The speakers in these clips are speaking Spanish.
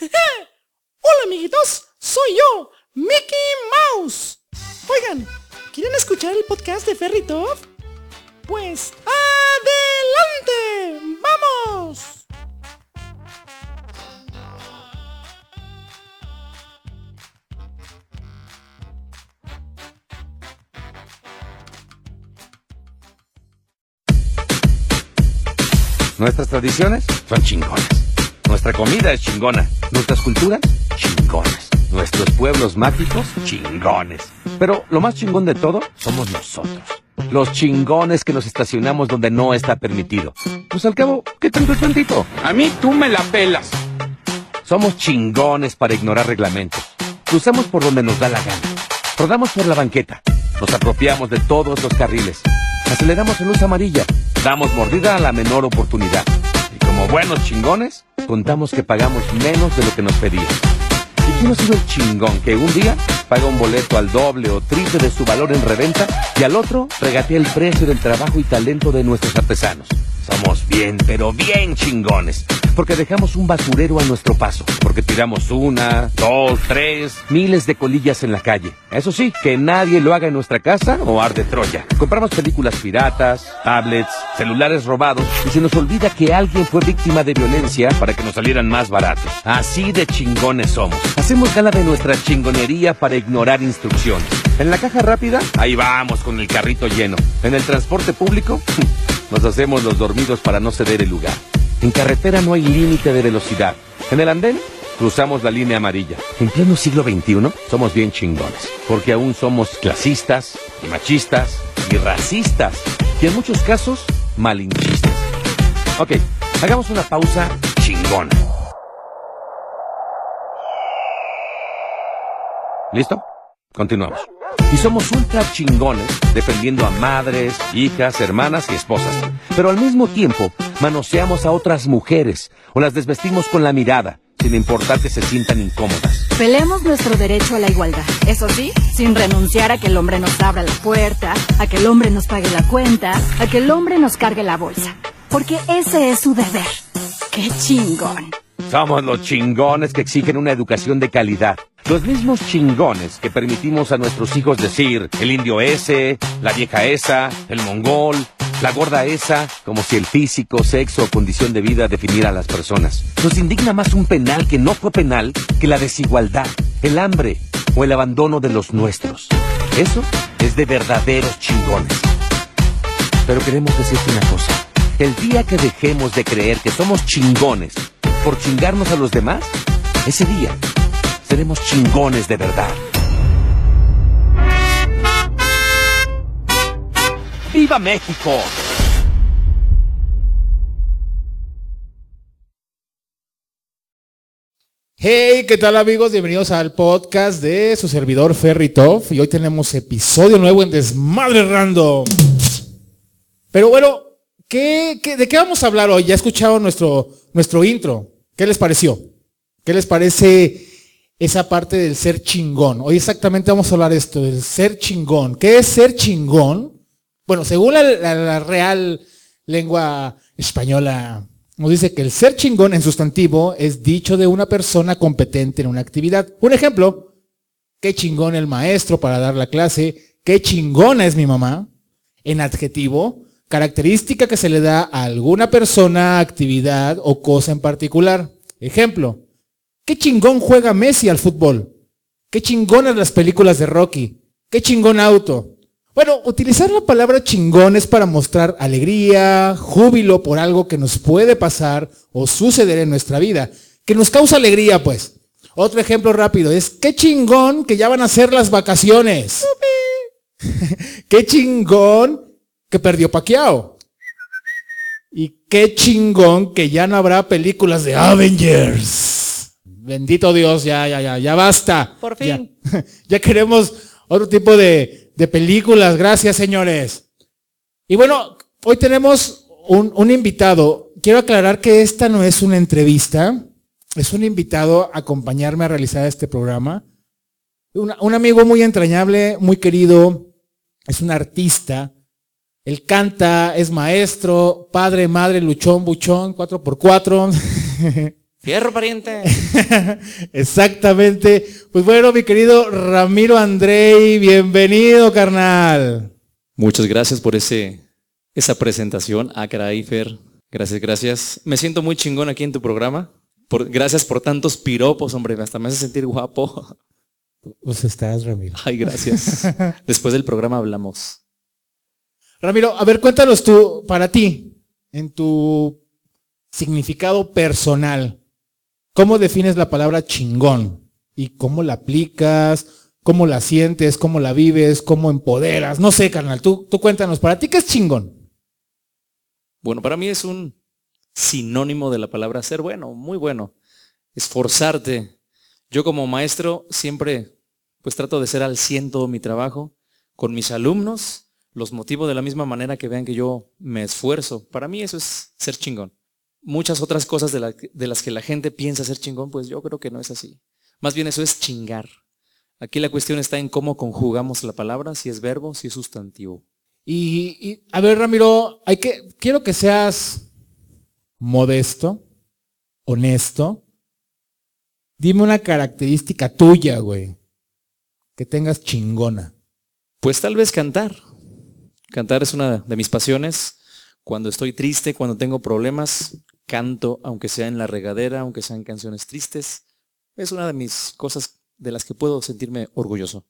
Hola amiguitos, soy yo, Mickey Mouse. Oigan, ¿quieren escuchar el podcast de Ferry Top? Pues adelante, vamos. Nuestras tradiciones son chingonas. Nuestra comida es chingona. Nuestras culturas, chingonas. Nuestros pueblos mágicos, chingones. Pero lo más chingón de todo somos nosotros. Los chingones que nos estacionamos donde no está permitido. Pues al cabo, ¿qué tanto es tantito? A mí tú me la pelas. Somos chingones para ignorar reglamentos. Cruzamos por donde nos da la gana. Rodamos por la banqueta. Nos apropiamos de todos los carriles. Aceleramos en luz amarilla. Damos mordida a la menor oportunidad. Como buenos chingones, contamos que pagamos menos de lo que nos pedían. ¿Y quién ha sido el chingón que un día paga un boleto al doble o triple de su valor en reventa y al otro regatea el precio del trabajo y talento de nuestros artesanos? Somos bien, pero bien chingones. Porque dejamos un basurero a nuestro paso. Porque tiramos una, dos, tres, miles de colillas en la calle. Eso sí, que nadie lo haga en nuestra casa o arde Troya. Compramos películas piratas, tablets, celulares robados y se nos olvida que alguien fue víctima de violencia para que nos salieran más baratos. Así de chingones somos. Hacemos gala de nuestra chingonería para ignorar instrucciones. En la caja rápida, ahí vamos con el carrito lleno. En el transporte público, nos hacemos los dormidos para no ceder el lugar. En carretera no hay límite de velocidad. En el andén, cruzamos la línea amarilla. En pleno siglo XXI, somos bien chingones. Porque aún somos clasistas, y machistas, y racistas. Y en muchos casos, malinchistas. Ok, hagamos una pausa chingona. ¿Listo? Continuamos. Y somos ultra chingones defendiendo a madres, hijas, hermanas y esposas. Pero al mismo tiempo manoseamos a otras mujeres o las desvestimos con la mirada, sin importar que se sientan incómodas. Peleemos nuestro derecho a la igualdad. Eso sí, sin renunciar a que el hombre nos abra la puerta, a que el hombre nos pague la cuenta, a que el hombre nos cargue la bolsa. Porque ese es su deber. ¡Qué chingón! Somos los chingones que exigen una educación de calidad. Los mismos chingones que permitimos a nuestros hijos decir el indio ese, la vieja esa, el mongol, la gorda esa, como si el físico, sexo o condición de vida definiera a las personas. Nos indigna más un penal que no fue penal que la desigualdad, el hambre o el abandono de los nuestros. Eso es de verdaderos chingones. Pero queremos decirte una cosa. El día que dejemos de creer que somos chingones por chingarnos a los demás, ese día seremos chingones de verdad. ¡Viva México! Hey, ¿qué tal amigos? Bienvenidos al podcast de su servidor Ferry Top. Y hoy tenemos episodio nuevo en Desmadre Random. Pero bueno, ¿qué, qué, de qué vamos a hablar hoy? Ya escucharon nuestro, nuestro intro. ¿Qué les pareció? ¿Qué les parece esa parte del ser chingón? Hoy exactamente vamos a hablar de esto, del ser chingón. ¿Qué es ser chingón? Bueno, según la, la, la real lengua española, nos dice que el ser chingón en sustantivo es dicho de una persona competente en una actividad. Un ejemplo, qué chingón el maestro para dar la clase, qué chingona es mi mamá. En adjetivo, característica que se le da a alguna persona, actividad o cosa en particular. Ejemplo, qué chingón juega Messi al fútbol. Qué chingonas las películas de Rocky. Qué chingón auto. Bueno, utilizar la palabra chingón es para mostrar alegría, júbilo por algo que nos puede pasar o suceder en nuestra vida, que nos causa alegría, pues. Otro ejemplo rápido es, qué chingón que ya van a ser las vacaciones. qué chingón que perdió Paquiao. Y qué chingón que ya no habrá películas de Avengers. Bendito Dios, ya, ya, ya, ya basta. Por fin. Ya, ya queremos otro tipo de, de películas. Gracias, señores. Y bueno, hoy tenemos un, un, invitado. Quiero aclarar que esta no es una entrevista. Es un invitado a acompañarme a realizar este programa. Un, un amigo muy entrañable, muy querido. Es un artista. Él canta, es maestro, padre, madre, luchón, buchón, cuatro por cuatro. Fierro, pariente. Exactamente. Pues bueno, mi querido Ramiro Andrei, bienvenido, carnal. Muchas gracias por ese, esa presentación. Ah, caray, Fer. Gracias, gracias. Me siento muy chingón aquí en tu programa. Por, gracias por tantos piropos, hombre. Hasta me hace sentir guapo. Pues estás, Ramiro. Ay, gracias. Después del programa hablamos. Ramiro, a ver, cuéntanos tú, para ti, en tu significado personal, ¿cómo defines la palabra chingón? ¿Y cómo la aplicas? ¿Cómo la sientes? ¿Cómo la vives? ¿Cómo empoderas? No sé, carnal, tú, tú cuéntanos, ¿para ti qué es chingón? Bueno, para mí es un sinónimo de la palabra ser bueno, muy bueno. Esforzarte. Yo como maestro siempre pues trato de ser al ciento mi trabajo con mis alumnos, los motivo de la misma manera que vean que yo me esfuerzo. Para mí eso es ser chingón. Muchas otras cosas de, de las que la gente piensa ser chingón, pues yo creo que no es así. Más bien eso es chingar. Aquí la cuestión está en cómo conjugamos la palabra, si es verbo, si es sustantivo. Y, a ver, Ramiro, hay que, quiero que seas modesto, honesto. Dime una característica tuya, güey, que tengas chingona. Pues tal vez cantar. Cantar es una de mis pasiones. Cuando estoy triste, cuando tengo problemas, canto, aunque sea en la regadera, aunque sean canciones tristes. Es una de mis cosas de las que puedo sentirme orgulloso.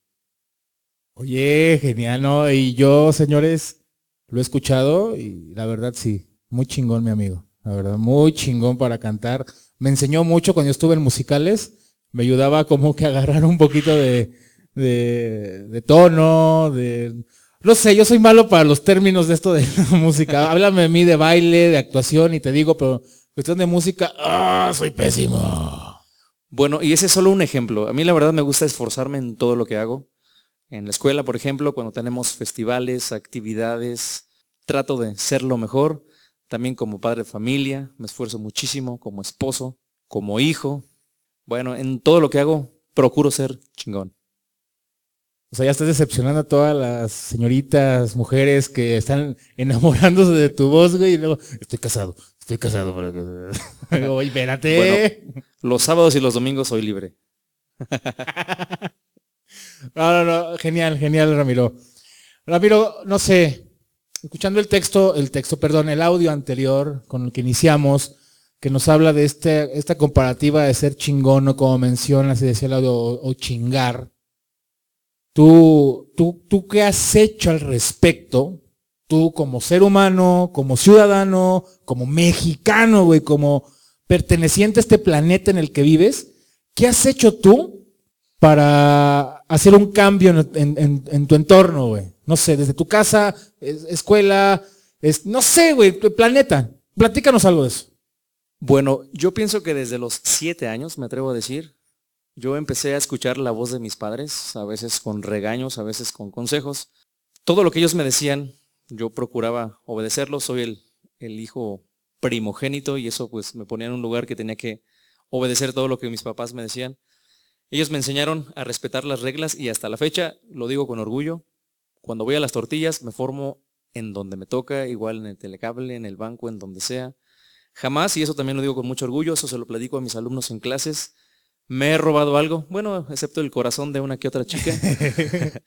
Oye, genial, ¿no? Y yo, señores, lo he escuchado y la verdad sí, muy chingón mi amigo, la verdad, muy chingón para cantar. Me enseñó mucho cuando yo estuve en musicales, me ayudaba como que a agarrar un poquito de, de, de tono, de... No sé, yo soy malo para los términos de esto de música. Háblame de mí de baile, de actuación y te digo, pero cuestión de música, ¡ah, soy pésimo! Bueno, y ese es solo un ejemplo. A mí la verdad me gusta esforzarme en todo lo que hago. En la escuela, por ejemplo, cuando tenemos festivales, actividades, trato de ser lo mejor. También como padre de familia, me esfuerzo muchísimo, como esposo, como hijo. Bueno, en todo lo que hago, procuro ser chingón. O sea, ya estás decepcionando a todas las señoritas, mujeres que están enamorándose de tu voz, güey, y luego, estoy casado, estoy casado. Oye, espérate. los sábados y los domingos soy libre. No, no, no, genial, genial, Ramiro. Ramiro, no sé, escuchando el texto, el texto, perdón, el audio anterior con el que iniciamos, que nos habla de este, esta comparativa de ser chingón, o como mencionas y decía el audio, o, chingar. Tú, tú, tú, ¿qué has hecho al respecto? Tú como ser humano, como ciudadano, como mexicano, güey, como perteneciente a este planeta en el que vives, ¿qué has hecho tú para hacer un cambio en, tu entorno, güey. No sé, desde tu casa, escuela, es, no sé, güey, tu planeta. Platícanos algo de eso. Bueno, yo pienso que desde los siete años, me atrevo a decir, yo empecé a escuchar la voz de mis padres, a veces con regaños, a veces con consejos. Todo lo que ellos me decían, yo procuraba obedecerlo. Soy el, el hijo primogénito y eso pues me ponía en un lugar que tenía que obedecer todo lo que mis papás me decían. Ellos me enseñaron a respetar las reglas y hasta la fecha, lo digo con orgullo, cuando voy a las tortillas me formo en donde me toca, igual en el telecable, en el banco, en donde sea. Jamás, y eso también lo digo con mucho orgullo, eso se lo platico a mis alumnos en clases, me he robado algo, bueno, excepto el corazón de una que otra chica,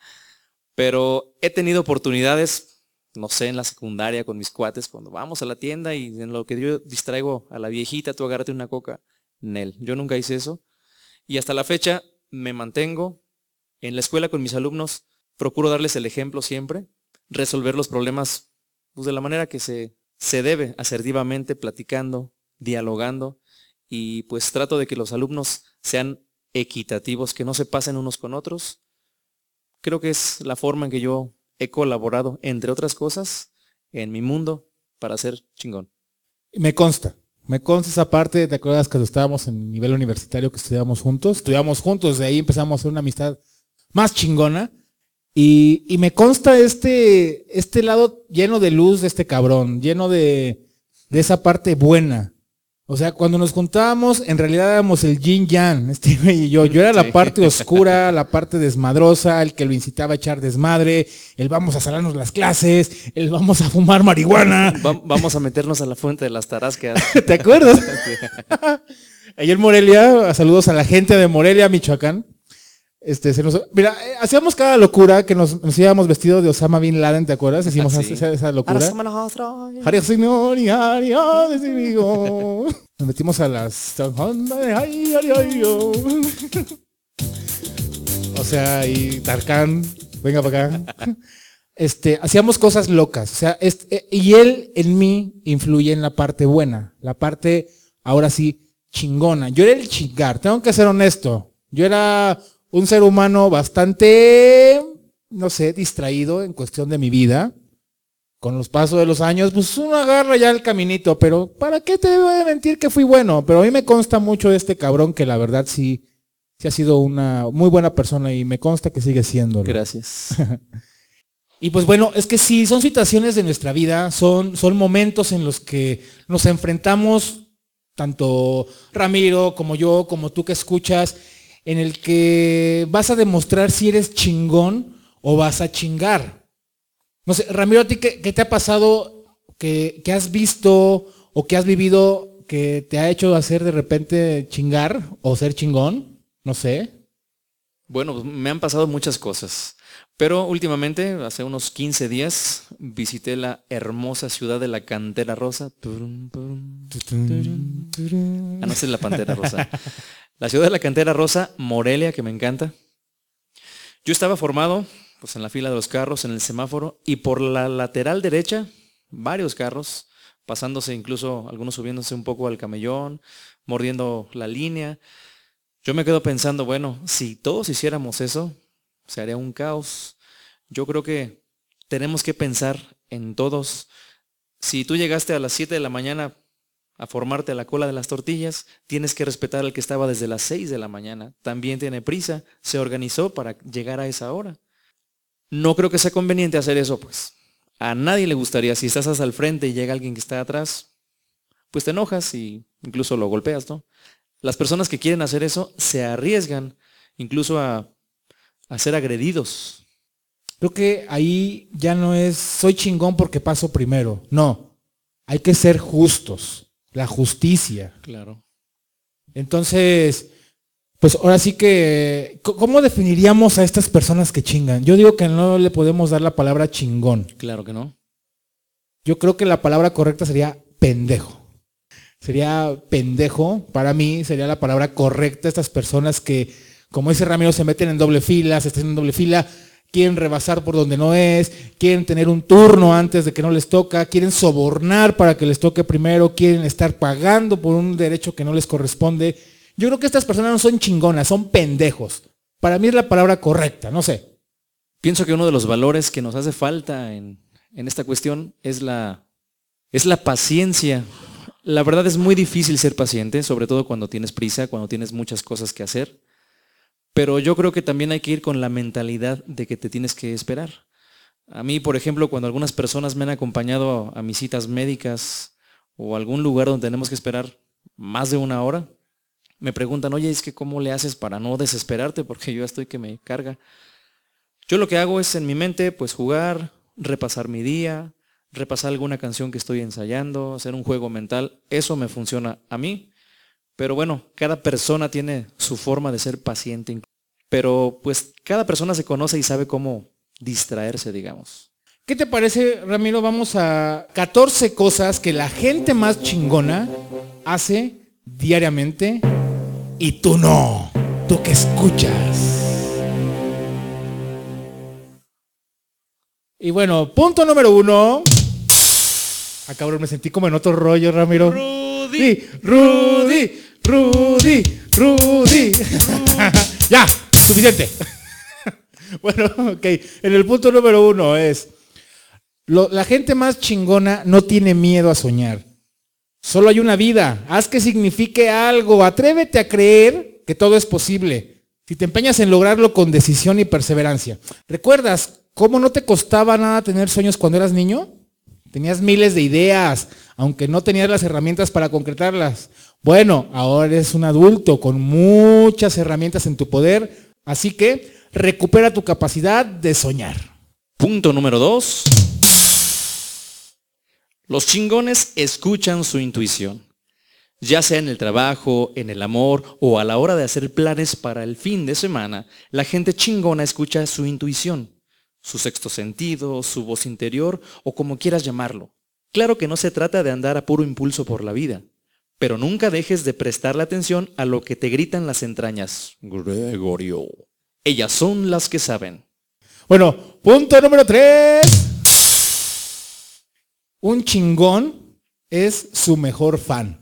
pero he tenido oportunidades, no sé, en la secundaria con mis cuates, cuando vamos a la tienda y en lo que yo distraigo a la viejita, tú agárrate una coca, Nel, yo nunca hice eso. Y hasta la fecha me mantengo en la escuela con mis alumnos, procuro darles el ejemplo siempre, resolver los problemas pues, de la manera que se, se debe, asertivamente, platicando, dialogando, y pues trato de que los alumnos sean equitativos, que no se pasen unos con otros. Creo que es la forma en que yo he colaborado, entre otras cosas, en mi mundo para ser chingón. Me consta, me consta esa parte, ¿te acuerdas que estábamos en nivel universitario que estudiamos juntos? Estudiamos juntos, de ahí empezamos a hacer una amistad más chingona. Y, y, me consta este, este lado lleno de luz de este cabrón, lleno de, de esa parte buena. O sea, cuando nos juntábamos, en realidad éramos el yin yang, este y yo. Yo era la parte oscura, la parte desmadrosa, el que lo incitaba a echar desmadre, el vamos a salarnos las clases, el vamos a fumar marihuana. vamos a meternos a la fuente de las tarascas. ¿Te acuerdas? Ayer Morelia, saludos a la gente de Morelia, Michoacán. Este, se nos, mira, eh, hacíamos cada locura que nos, nos, íbamos vestidos de Osama Bin Laden, ¿te acuerdas? Hicimos esa, esa, locura. Nos metimos a las... O sea, y Tarkan, venga para acá. Este, hacíamos cosas locas. O sea, este, y él en mí influye en la parte buena, la parte, ahora sí, chingona. Yo era el chingar, tengo que ser honesto. Yo era un ser humano bastante, no sé, distraído en cuestión de mi vida. Con los pasos de los años, pues uno agarra ya el caminito, pero ¿para qué te voy a mentir que fui bueno? Pero a mí me consta mucho de este cabrón que la verdad sí, sí ha sido una muy buena persona y me consta que sigue siendo. Gracias. y pues bueno, es que sí, son situaciones de nuestra vida, son, son momentos en los que nos enfrentamos, tanto Ramiro como yo, como tú que escuchas, en el que vas a demostrar si eres chingón o vas a chingar. No sé, Ramiro, ¿a ti qué, te ha pasado que, que, has visto o que has vivido que te ha hecho hacer de repente chingar o ser chingón? No sé. Bueno, pues, me han pasado muchas cosas. Pero últimamente, hace unos 15 días, visité la hermosa ciudad de la Cantera Rosa. Ah, no sé la Pantera Rosa. La ciudad de la cantera rosa, Morelia, que me encanta. Yo estaba formado pues, en la fila de los carros, en el semáforo, y por la lateral derecha, varios carros, pasándose incluso algunos subiéndose un poco al camellón, mordiendo la línea. Yo me quedo pensando, bueno, si todos hiciéramos eso, se haría un caos. Yo creo que tenemos que pensar en todos. Si tú llegaste a las 7 de la mañana a formarte a la cola de las tortillas, tienes que respetar al que estaba desde las 6 de la mañana. También tiene prisa, se organizó para llegar a esa hora. No creo que sea conveniente hacer eso, pues. A nadie le gustaría, si estás hasta el frente y llega alguien que está atrás, pues te enojas y incluso lo golpeas, ¿no? Las personas que quieren hacer eso se arriesgan incluso a, a ser agredidos. Creo que ahí ya no es soy chingón porque paso primero. No, hay que ser justos la justicia. Claro. Entonces, pues ahora sí que, ¿cómo definiríamos a estas personas que chingan? Yo digo que no le podemos dar la palabra chingón. Claro que no. Yo creo que la palabra correcta sería pendejo. Sería pendejo, para mí sería la palabra correcta, estas personas que, como dice Ramiro, se meten en doble fila, se están en doble fila, quieren rebasar por donde no es, quieren tener un turno antes de que no les toca, quieren sobornar para que les toque primero, quieren estar pagando por un derecho que no les corresponde. Yo creo que estas personas no son chingonas, son pendejos. Para mí es la palabra correcta, no sé. Pienso que uno de los valores que nos hace falta en, en esta cuestión es la, es la paciencia. La verdad es muy difícil ser paciente, sobre todo cuando tienes prisa, cuando tienes muchas cosas que hacer. Pero yo creo que también hay que ir con la mentalidad de que te tienes que esperar. A mí, por ejemplo, cuando algunas personas me han acompañado a mis citas médicas o a algún lugar donde tenemos que esperar más de una hora, me preguntan, oye, es que cómo le haces para no desesperarte porque yo estoy que me carga. Yo lo que hago es en mi mente, pues jugar, repasar mi día, repasar alguna canción que estoy ensayando, hacer un juego mental. Eso me funciona a mí. Pero bueno, cada persona tiene su forma de ser paciente. Pero pues cada persona se conoce y sabe cómo distraerse, digamos. ¿Qué te parece, Ramiro? Vamos a 14 cosas que la gente más chingona hace diariamente y tú no, tú que escuchas. Y bueno, punto número uno. Ah, me sentí como en otro rollo, Ramiro. Rudy, Rudy, Rudy, Rudy. ya, suficiente. bueno, ok. En el punto número uno es, la gente más chingona no tiene miedo a soñar. Solo hay una vida. Haz que signifique algo. Atrévete a creer que todo es posible. Si te empeñas en lograrlo con decisión y perseverancia. ¿Recuerdas cómo no te costaba nada tener sueños cuando eras niño? Tenías miles de ideas. Aunque no tenías las herramientas para concretarlas. Bueno, ahora eres un adulto con muchas herramientas en tu poder, así que recupera tu capacidad de soñar. Punto número dos. Los chingones escuchan su intuición ya sea en el trabajo, en el amor o a la hora de hacer planes para el fin de semana, la gente chingona escucha su intuición, su sexto sentido, su voz interior o como quieras llamarlo. Claro que no se trata de andar a puro impulso por la vida, pero nunca dejes de prestarle atención a lo que te gritan las entrañas. Gregorio. Ellas son las que saben. Bueno, punto número tres. Un chingón es su mejor fan.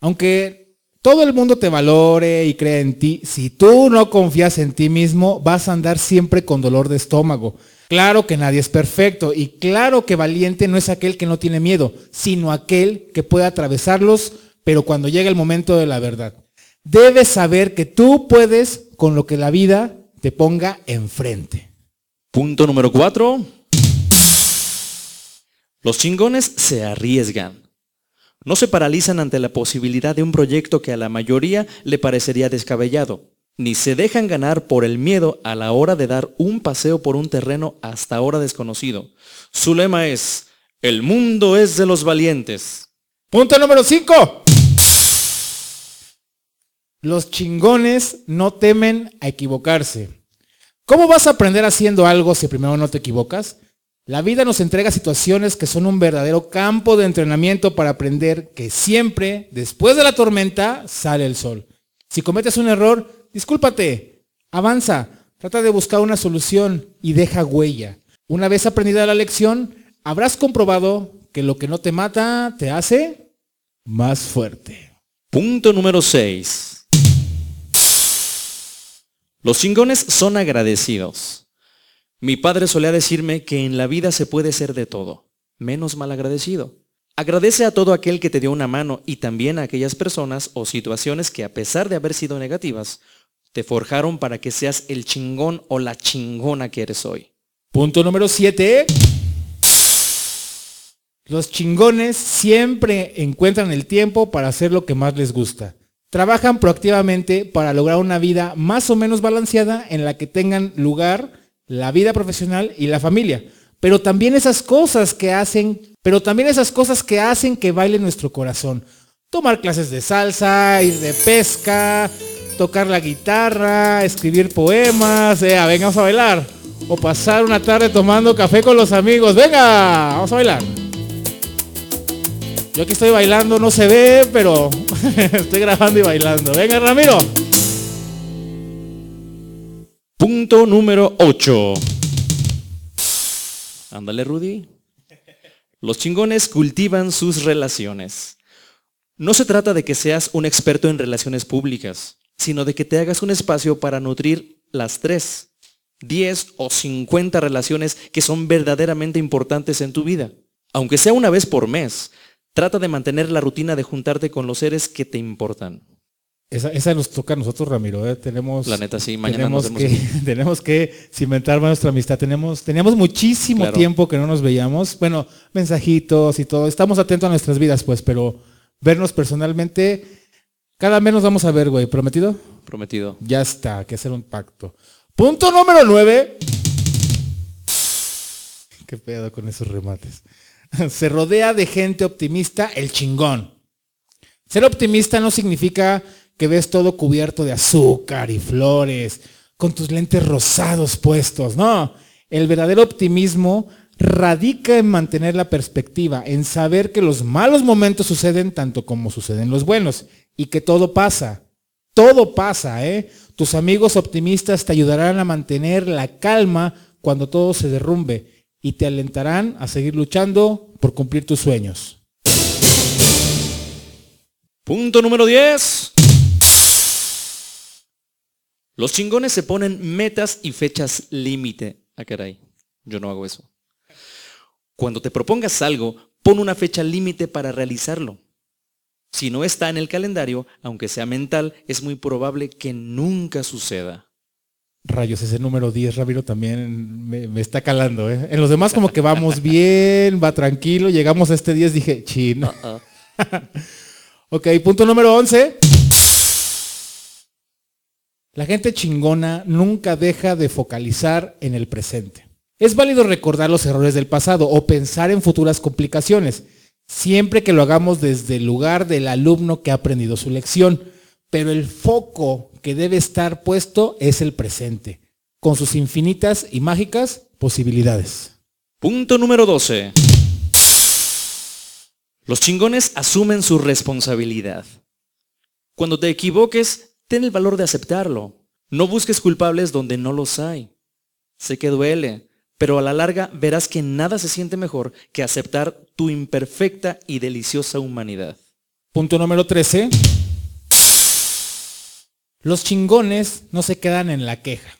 Aunque todo el mundo te valore y cree en ti, si tú no confías en ti mismo, vas a andar siempre con dolor de estómago. Claro que nadie es perfecto y claro que valiente no es aquel que no tiene miedo, sino aquel que puede atravesarlos, pero cuando llega el momento de la verdad. Debes saber que tú puedes con lo que la vida te ponga enfrente. Punto número cuatro. Los chingones se arriesgan. No se paralizan ante la posibilidad de un proyecto que a la mayoría le parecería descabellado, ni se dejan ganar por el miedo a la hora de dar un paseo por un terreno hasta ahora desconocido. Su lema es, el mundo es de los valientes. Punto número 5. Los chingones no temen a equivocarse. ¿Cómo vas a aprender haciendo algo si primero no te equivocas? La vida nos entrega situaciones que son un verdadero campo de entrenamiento para aprender que siempre, después de la tormenta, sale el sol. Si cometes un error, discúlpate, avanza, trata de buscar una solución y deja huella. Una vez aprendida la lección, habrás comprobado que lo que no te mata te hace más fuerte. Punto número 6. Los chingones son agradecidos. Mi padre solía decirme que en la vida se puede ser de todo, menos mal agradecido. Agradece a todo aquel que te dio una mano y también a aquellas personas o situaciones que a pesar de haber sido negativas, te forjaron para que seas el chingón o la chingona que eres hoy. Punto número 7. Los chingones siempre encuentran el tiempo para hacer lo que más les gusta. Trabajan proactivamente para lograr una vida más o menos balanceada en la que tengan lugar la vida profesional y la familia. Pero también esas cosas que hacen, pero también esas cosas que hacen que baile nuestro corazón. Tomar clases de salsa, ir de pesca, tocar la guitarra, escribir poemas, eh, vengamos a bailar. O pasar una tarde tomando café con los amigos. Venga, vamos a bailar. Yo aquí estoy bailando, no se ve, pero estoy grabando y bailando. Venga, Ramiro. Punto número 8. Ándale, Rudy. Los chingones cultivan sus relaciones. No se trata de que seas un experto en relaciones públicas, sino de que te hagas un espacio para nutrir las 3, 10 o 50 relaciones que son verdaderamente importantes en tu vida. Aunque sea una vez por mes, trata de mantener la rutina de juntarte con los seres que te importan. Esa, nos toca a nosotros, Ramiro. ¿eh? Tenemos, la neta, sí, mañana tenemos, que, tenemos que cimentar nuestra amistad. Tenemos, teníamos muchísimo tiempo que no nos veíamos. Bueno, mensajitos y todo. Estamos atentos a nuestras vidas, pues, pero vernos personalmente, cada mes nos vamos a ver, güey. ¿Prometido? Prometido. Ya está, que hacer un pacto. Punto número nueve. Qué pedo con esos remates. Se rodea de gente optimista, el chingón. Ser optimista no significa que ves todo cubierto de azúcar y flores, con tus lentes rosados puestos. No, el verdadero optimismo radica en mantener la perspectiva, en saber que los malos momentos suceden tanto como suceden los buenos y que todo pasa. Todo pasa, ¿eh? Tus amigos optimistas te ayudarán a mantener la calma cuando todo se derrumbe y te alentarán a seguir luchando por cumplir tus sueños. Punto número 10. Los chingones se ponen metas y fechas límite. Ah, caray, yo no hago eso. Cuando te propongas algo, pon una fecha límite para realizarlo. Si no está en el calendario, aunque sea mental, es muy probable que nunca suceda. Rayos, ese número 10, Ramiro, también me, me está calando. ¿eh? En los demás como que vamos bien, va tranquilo. Llegamos a este 10, dije, chino. ok, punto número 11. La gente chingona nunca deja de focalizar en el presente. Es válido recordar los errores del pasado o pensar en futuras complicaciones, siempre que lo hagamos desde el lugar del alumno que ha aprendido su lección. Pero el foco que debe estar puesto es el presente, con sus infinitas y mágicas posibilidades. Punto número 12. Los chingones asumen su responsabilidad. Cuando te equivoques, ten el valor de aceptarlo. No busques culpables donde no los hay. Sé que duele, pero a la larga verás que nada se siente mejor que aceptar tu imperfecta y deliciosa humanidad. Punto número 13. Los chingones no se quedan en la queja.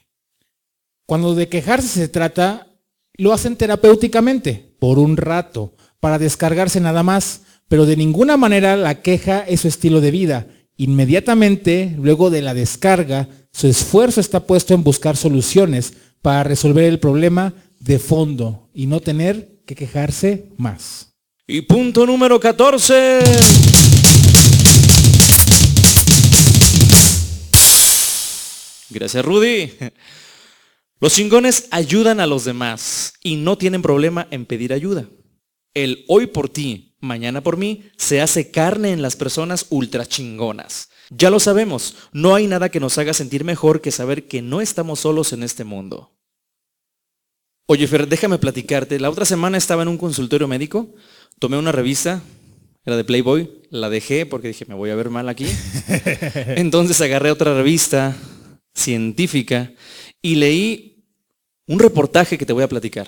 Cuando de quejarse se trata, lo hacen terapéuticamente, por un rato, para descargarse nada más, pero de ninguna manera la queja es su estilo de vida. Inmediatamente, luego de la descarga, su esfuerzo está puesto en buscar soluciones para resolver el problema de fondo y no tener que quejarse más. Y punto número 14. Gracias, Rudy. Los chingones ayudan a los demás y no tienen problema en pedir ayuda. El hoy por ti, mañana por mí, se hace carne en las personas ultra chingonas. Ya lo sabemos, no hay nada que nos haga sentir mejor que saber que no estamos solos en este mundo. Oye, Fer, déjame platicarte. La otra semana estaba en un consultorio médico, tomé una revista, era de Playboy, la dejé porque dije, me voy a ver mal aquí. Entonces agarré otra revista científica y leí un reportaje que te voy a platicar.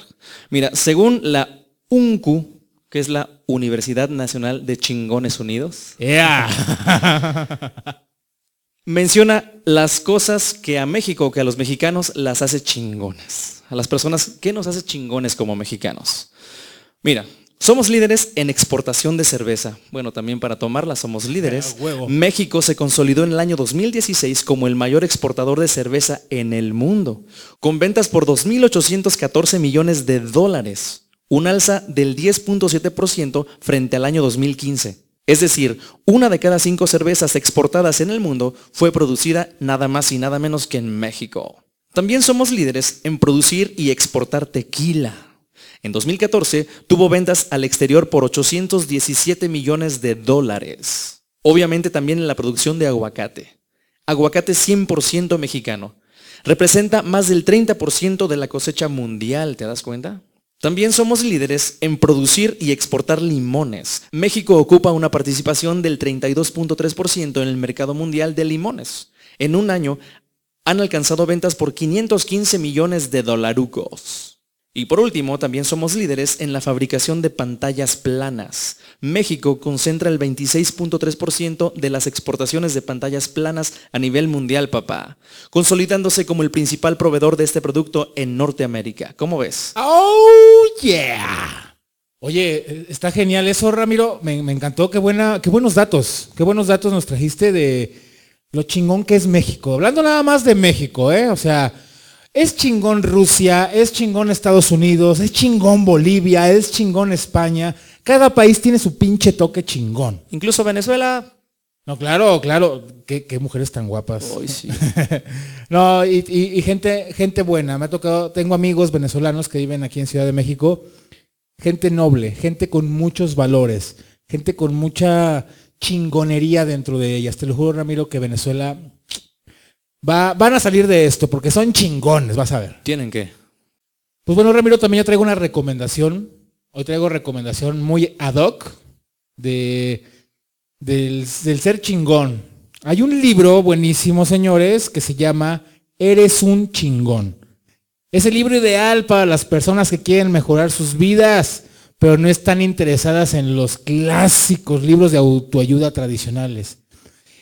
Mira, según la UNCU, que es la Universidad Nacional de Chingones Unidos, menciona las cosas que a México, que a los mexicanos las hace chingones. A las personas, ¿qué nos hace chingones como mexicanos? Mira, somos líderes en exportación de cerveza. Bueno, también para tomarla somos líderes. México se consolidó en el año 2016 como el mayor exportador de cerveza en el mundo, con ventas por 2.814 millones de dólares, un alza del 10.7% frente al año 2015. Es decir, una de cada cinco cervezas exportadas en el mundo fue producida nada más y nada menos que en México. También somos líderes en producir y exportar tequila. En 2014 tuvo ventas al exterior por 817 millones de dólares. Obviamente también en la producción de aguacate. Aguacate 100% mexicano. Representa más del 30% de la cosecha mundial, ¿te das cuenta? También somos líderes en producir y exportar limones. México ocupa una participación del 32.3% en el mercado mundial de limones. En un año han alcanzado ventas por 515 millones de dolarucos. Y por último, también somos líderes en la fabricación de pantallas planas. México concentra el 26.3% de las exportaciones de pantallas planas a nivel mundial, papá, consolidándose como el principal proveedor de este producto en Norteamérica. ¿Cómo ves? ¡Oh, yeah! Oye, está genial eso, Ramiro. Me, me encantó. Qué, buena, qué buenos datos. Qué buenos datos nos trajiste de lo chingón que es México. Hablando nada más de México, ¿eh? O sea, es chingón Rusia, es chingón Estados Unidos, es chingón Bolivia, es chingón España. Cada país tiene su pinche toque chingón. Incluso Venezuela. No, claro, claro. Qué, qué mujeres tan guapas. Hoy sí. no, y, y, y, gente, gente buena. Me ha tocado, tengo amigos venezolanos que viven aquí en Ciudad de México. Gente noble, gente con muchos valores, gente con mucha chingonería dentro de ellas. Te lo juro, Ramiro, que Venezuela Va, van a salir de esto porque son chingones, vas a ver. ¿Tienen qué? Pues bueno, Ramiro, también yo traigo una recomendación. Hoy traigo recomendación muy ad hoc de, del, del ser chingón. Hay un libro buenísimo, señores, que se llama Eres un chingón. Es el libro ideal para las personas que quieren mejorar sus vidas, pero no están interesadas en los clásicos libros de autoayuda tradicionales.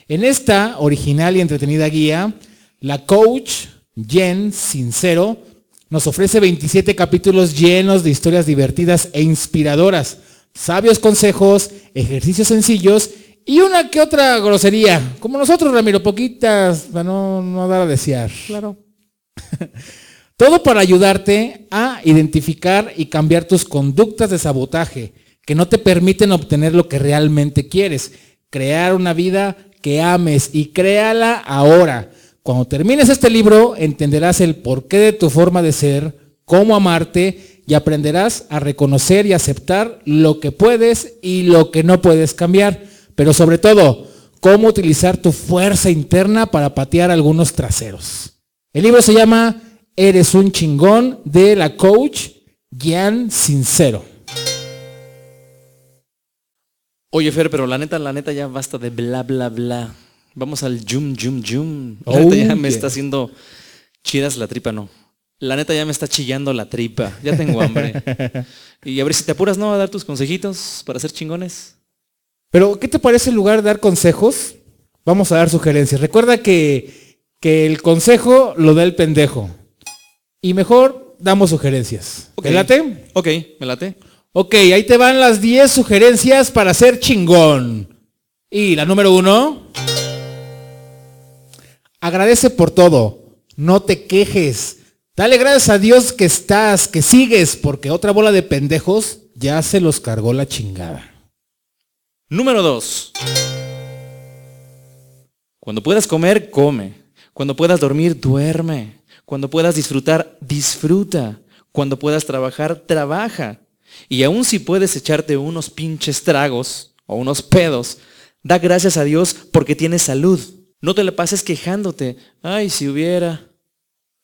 En esta original y entretenida guía, la coach Jen Sincero nos ofrece 27 capítulos llenos de historias divertidas e inspiradoras, sabios consejos, ejercicios sencillos y una que otra grosería. Como nosotros, Ramiro, poquitas, para no, no dar a desear. Claro. Todo para ayudarte a identificar y cambiar tus conductas de sabotaje que no te permiten obtener lo que realmente quieres. Crear una vida que ames y créala ahora. Cuando termines este libro entenderás el porqué de tu forma de ser, cómo amarte y aprenderás a reconocer y aceptar lo que puedes y lo que no puedes cambiar. Pero sobre todo, cómo utilizar tu fuerza interna para patear algunos traseros. El libro se llama Eres un chingón de la coach Gian Sincero. Oye, Fer, pero la neta, la neta ya basta de bla, bla, bla. Vamos al yum, yum, yum. La Oh, neta ya me está haciendo chidas la tripa, no. La neta ya me está chillando la tripa. Ya tengo hambre. y a ver si te apuras, ¿no? A dar tus consejitos para ser chingones. Pero, ¿qué te parece en lugar de dar consejos? Vamos a dar sugerencias. Recuerda que, que el consejo lo da el pendejo. Y mejor damos sugerencias. Ok. ¿Te late? Ok, me late. Ok, ahí te van las 10 sugerencias para ser chingón. Y la número uno. Agradece por todo. No te quejes. Dale gracias a Dios que estás, que sigues, porque otra bola de pendejos ya se los cargó la chingada. Número dos. Cuando puedas comer, come. Cuando puedas dormir, duerme. Cuando puedas disfrutar, disfruta. Cuando puedas trabajar, trabaja. Y aun si puedes echarte unos pinches tragos o unos pedos, da gracias a Dios porque tienes salud. No te la pases quejándote. Ay, si hubiera.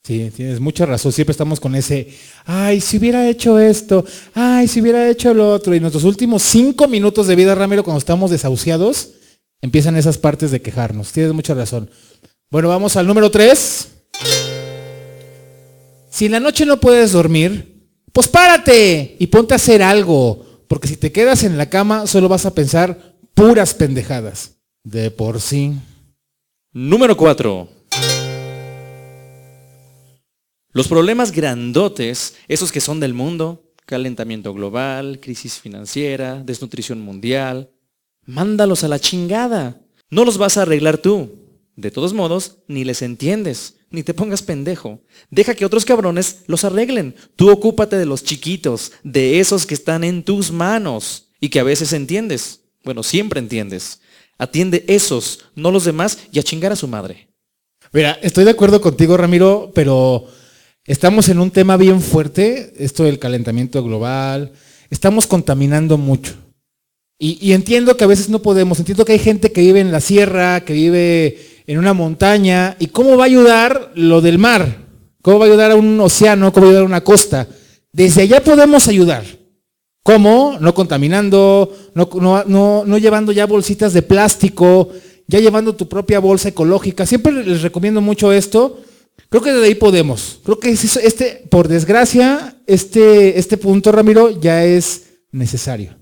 Sí, tienes mucha razón. Siempre estamos con ese, ay, si hubiera hecho esto, ay, si hubiera hecho lo otro. Y nuestros últimos cinco minutos de vida, Ramiro, cuando estamos desahuciados, empiezan esas partes de quejarnos. Tienes mucha razón. Bueno, vamos al número tres. Si en la noche no puedes dormir, pues párate y ponte a hacer algo. Porque si te quedas en la cama, solo vas a pensar puras pendejadas. De por sí. Número 4. Los problemas grandotes, esos que son del mundo, calentamiento global, crisis financiera, desnutrición mundial, mándalos a la chingada. No los vas a arreglar tú. De todos modos, ni les entiendes, ni te pongas pendejo. Deja que otros cabrones los arreglen. Tú ocúpate de los chiquitos, de esos que están en tus manos y que a veces entiendes. Bueno, siempre entiendes. Atiende esos, no los demás, y a chingar a su madre. Mira, estoy de acuerdo contigo, Ramiro, pero estamos en un tema bien fuerte, esto del calentamiento global, estamos contaminando mucho. Y, y entiendo que a veces no podemos, entiendo que hay gente que vive en la sierra, que vive en una montaña, y cómo va a ayudar lo del mar, cómo va a ayudar a un océano, cómo va a ayudar a una costa. Desde allá podemos ayudar. ¿Cómo? No contaminando, no, no, no, llevando ya bolsitas de plástico, ya llevando tu propia bolsa ecológica. Siempre les recomiendo mucho esto. Creo que desde ahí podemos. Creo que es- este, por desgracia, este, este punto, Ramiro, ya es necesario.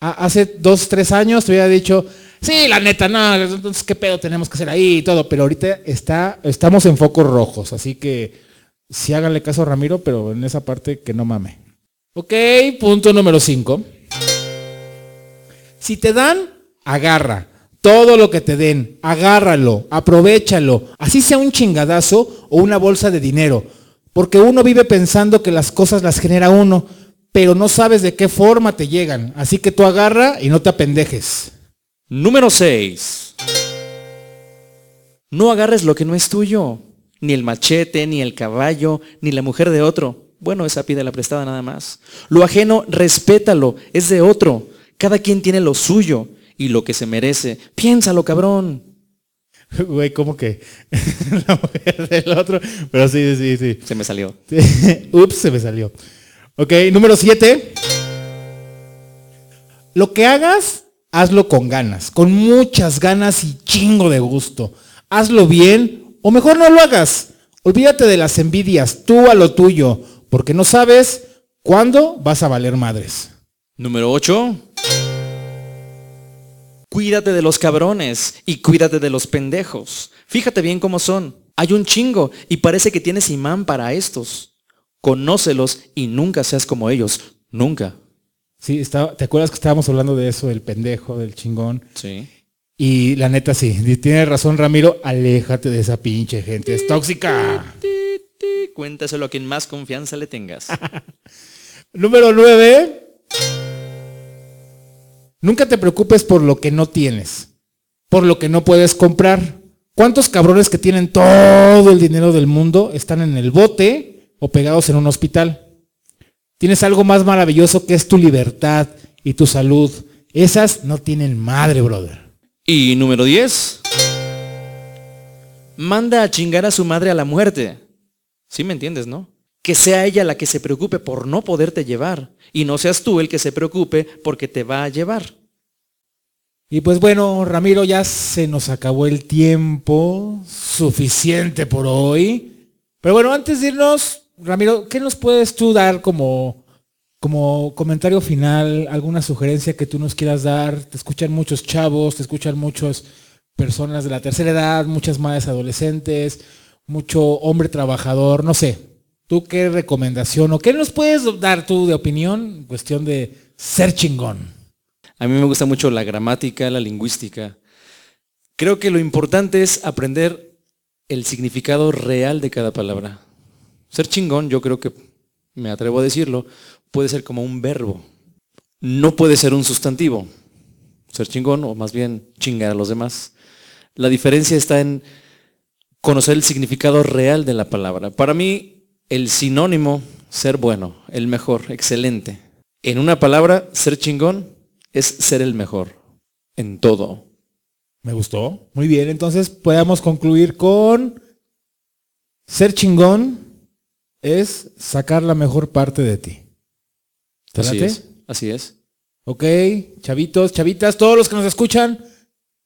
Ha- Hace dos, tres años te hubiera dicho, sí, la neta, no, entonces qué pedo tenemos que hacer ahí y todo, pero ahorita está, estamos en focos rojos, así que sí háganle caso a Ramiro, pero en esa parte que no mame. Ok, punto número 5. Si te dan, agarra. Todo lo que te den, agárralo, aprovechalo, así sea un chingadazo o una bolsa de dinero, porque uno vive pensando que las cosas las genera uno, pero no sabes de qué forma te llegan, así que tú agarra y no te apendejes. Número 6. No agarres lo que no es tuyo. Ni el machete, ni el caballo, ni la mujer de otro. Bueno, esa pide la prestada nada más. Lo ajeno, respétalo, es de otro. Cada quien tiene lo suyo y lo que se merece. Piénsalo, cabrón. Güey, ¿cómo que? La mujer del otro. Pero sí, sí, sí. Se me salió. Ups, se me salió. Ok, número 7. Lo que hagas, hazlo con ganas, con muchas ganas y chingo de gusto. Hazlo bien o mejor no lo hagas. Olvídate de las envidias, tú a lo tuyo, porque no sabes cuándo vas a valer madres. Número 8. Cuídate de los cabrones y cuídate de los pendejos. Fíjate bien cómo son. Hay un chingo y parece que tienes imán para estos. Conócelos y nunca seas como ellos. Nunca. Sí, está- ¿te acuerdas que estábamos hablando de eso, del pendejo, del chingón? Sí. Y la neta sí, tienes razón Ramiro, aléjate de esa pinche gente, es tóxica. cuéntaselo a quien más confianza le tengas. Número 9. Nunca te preocupes por lo que no tienes, por lo que no puedes comprar. ¿Cuántos cabrones que tienen todo el dinero del mundo están en el bote o pegados en un hospital? Tienes algo más maravilloso que es tu libertad y tu salud. Esas no tienen madre, brother. Y número 10. Manda a chingar a su madre a la muerte. ¿Sí me entiendes, no? Que sea ella la que se preocupe por no poderte llevar y no seas tú el que se preocupe porque te va a llevar. Y pues bueno, Ramiro, ya se nos acabó el tiempo suficiente por hoy. Pero bueno, antes de irnos, Ramiro, ¿qué nos puedes tú dar como, como comentario final, alguna sugerencia que tú nos quieras dar? Te escuchan muchos chavos, te escuchan muchas personas de la tercera edad, muchas madres adolescentes, mucho hombre trabajador, no sé. ¿Tú qué recomendación o qué nos puedes dar tú de opinión en cuestión de ser chingón? A mí me gusta mucho la gramática, la lingüística. Creo que lo importante es aprender el significado real de cada palabra. Ser chingón, yo creo que, me atrevo a decirlo, puede ser como un verbo. No puede ser un sustantivo. Ser chingón o más bien chingar a los demás. La diferencia está en conocer el significado real de la palabra. Para mí, el sinónimo, ser bueno, el mejor, excelente. En una palabra, ser chingón es ser el mejor en todo. Me gustó. Muy bien, entonces podemos concluir con ser chingón es sacar la mejor parte de ti. ¿Te Así late? es. Así es. Ok, chavitos, chavitas, todos los que nos escuchan,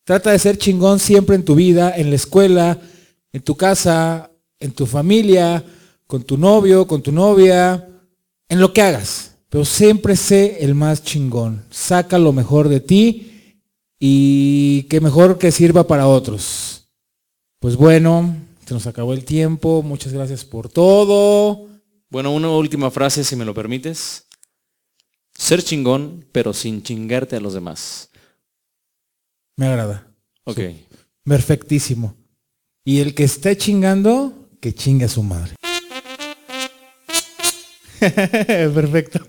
trata de ser chingón siempre en tu vida, en la escuela, en tu casa, en tu familia, con tu novio, con tu novia, en lo que hagas. Pero siempre sé el más chingón. Saca lo mejor de ti y que mejor que sirva para otros. Pues bueno, se nos acabó el tiempo. Muchas gracias por todo. Bueno, una última frase, si me lo permites. Ser chingón, pero sin chingarte a los demás. Me agrada. Ok. Perfectísimo. Y el que esté chingando, que chingue a su madre. Perfecto.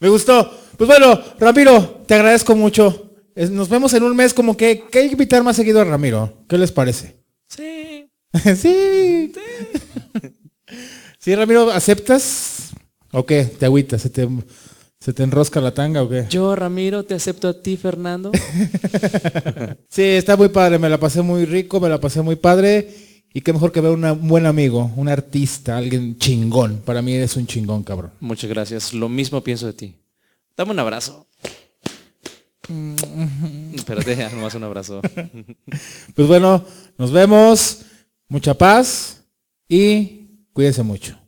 Me gustó. Pues bueno, Ramiro, te agradezco mucho. Nos vemos en un mes como que, que hay que invitar más seguido a Ramiro. ¿Qué les parece? Sí. sí. Sí, Ramiro, ¿aceptas? ¿O qué? ¿Te agüitas? ¿Se te, se te enrosca la tanga o qué? Yo, Ramiro, te acepto a ti, Fernando. Sí, está muy padre, me la pasé muy rico, me la pasé muy padre. Y qué mejor que ver una- un buen amigo, un artista, alguien chingón. Para mí eres un chingón, cabrón. Muchas gracias. Lo mismo pienso de ti. Dame un abrazo. Espérate, ya, nomás un abrazo. Pues bueno, nos vemos. Mucha paz y cuídense mucho.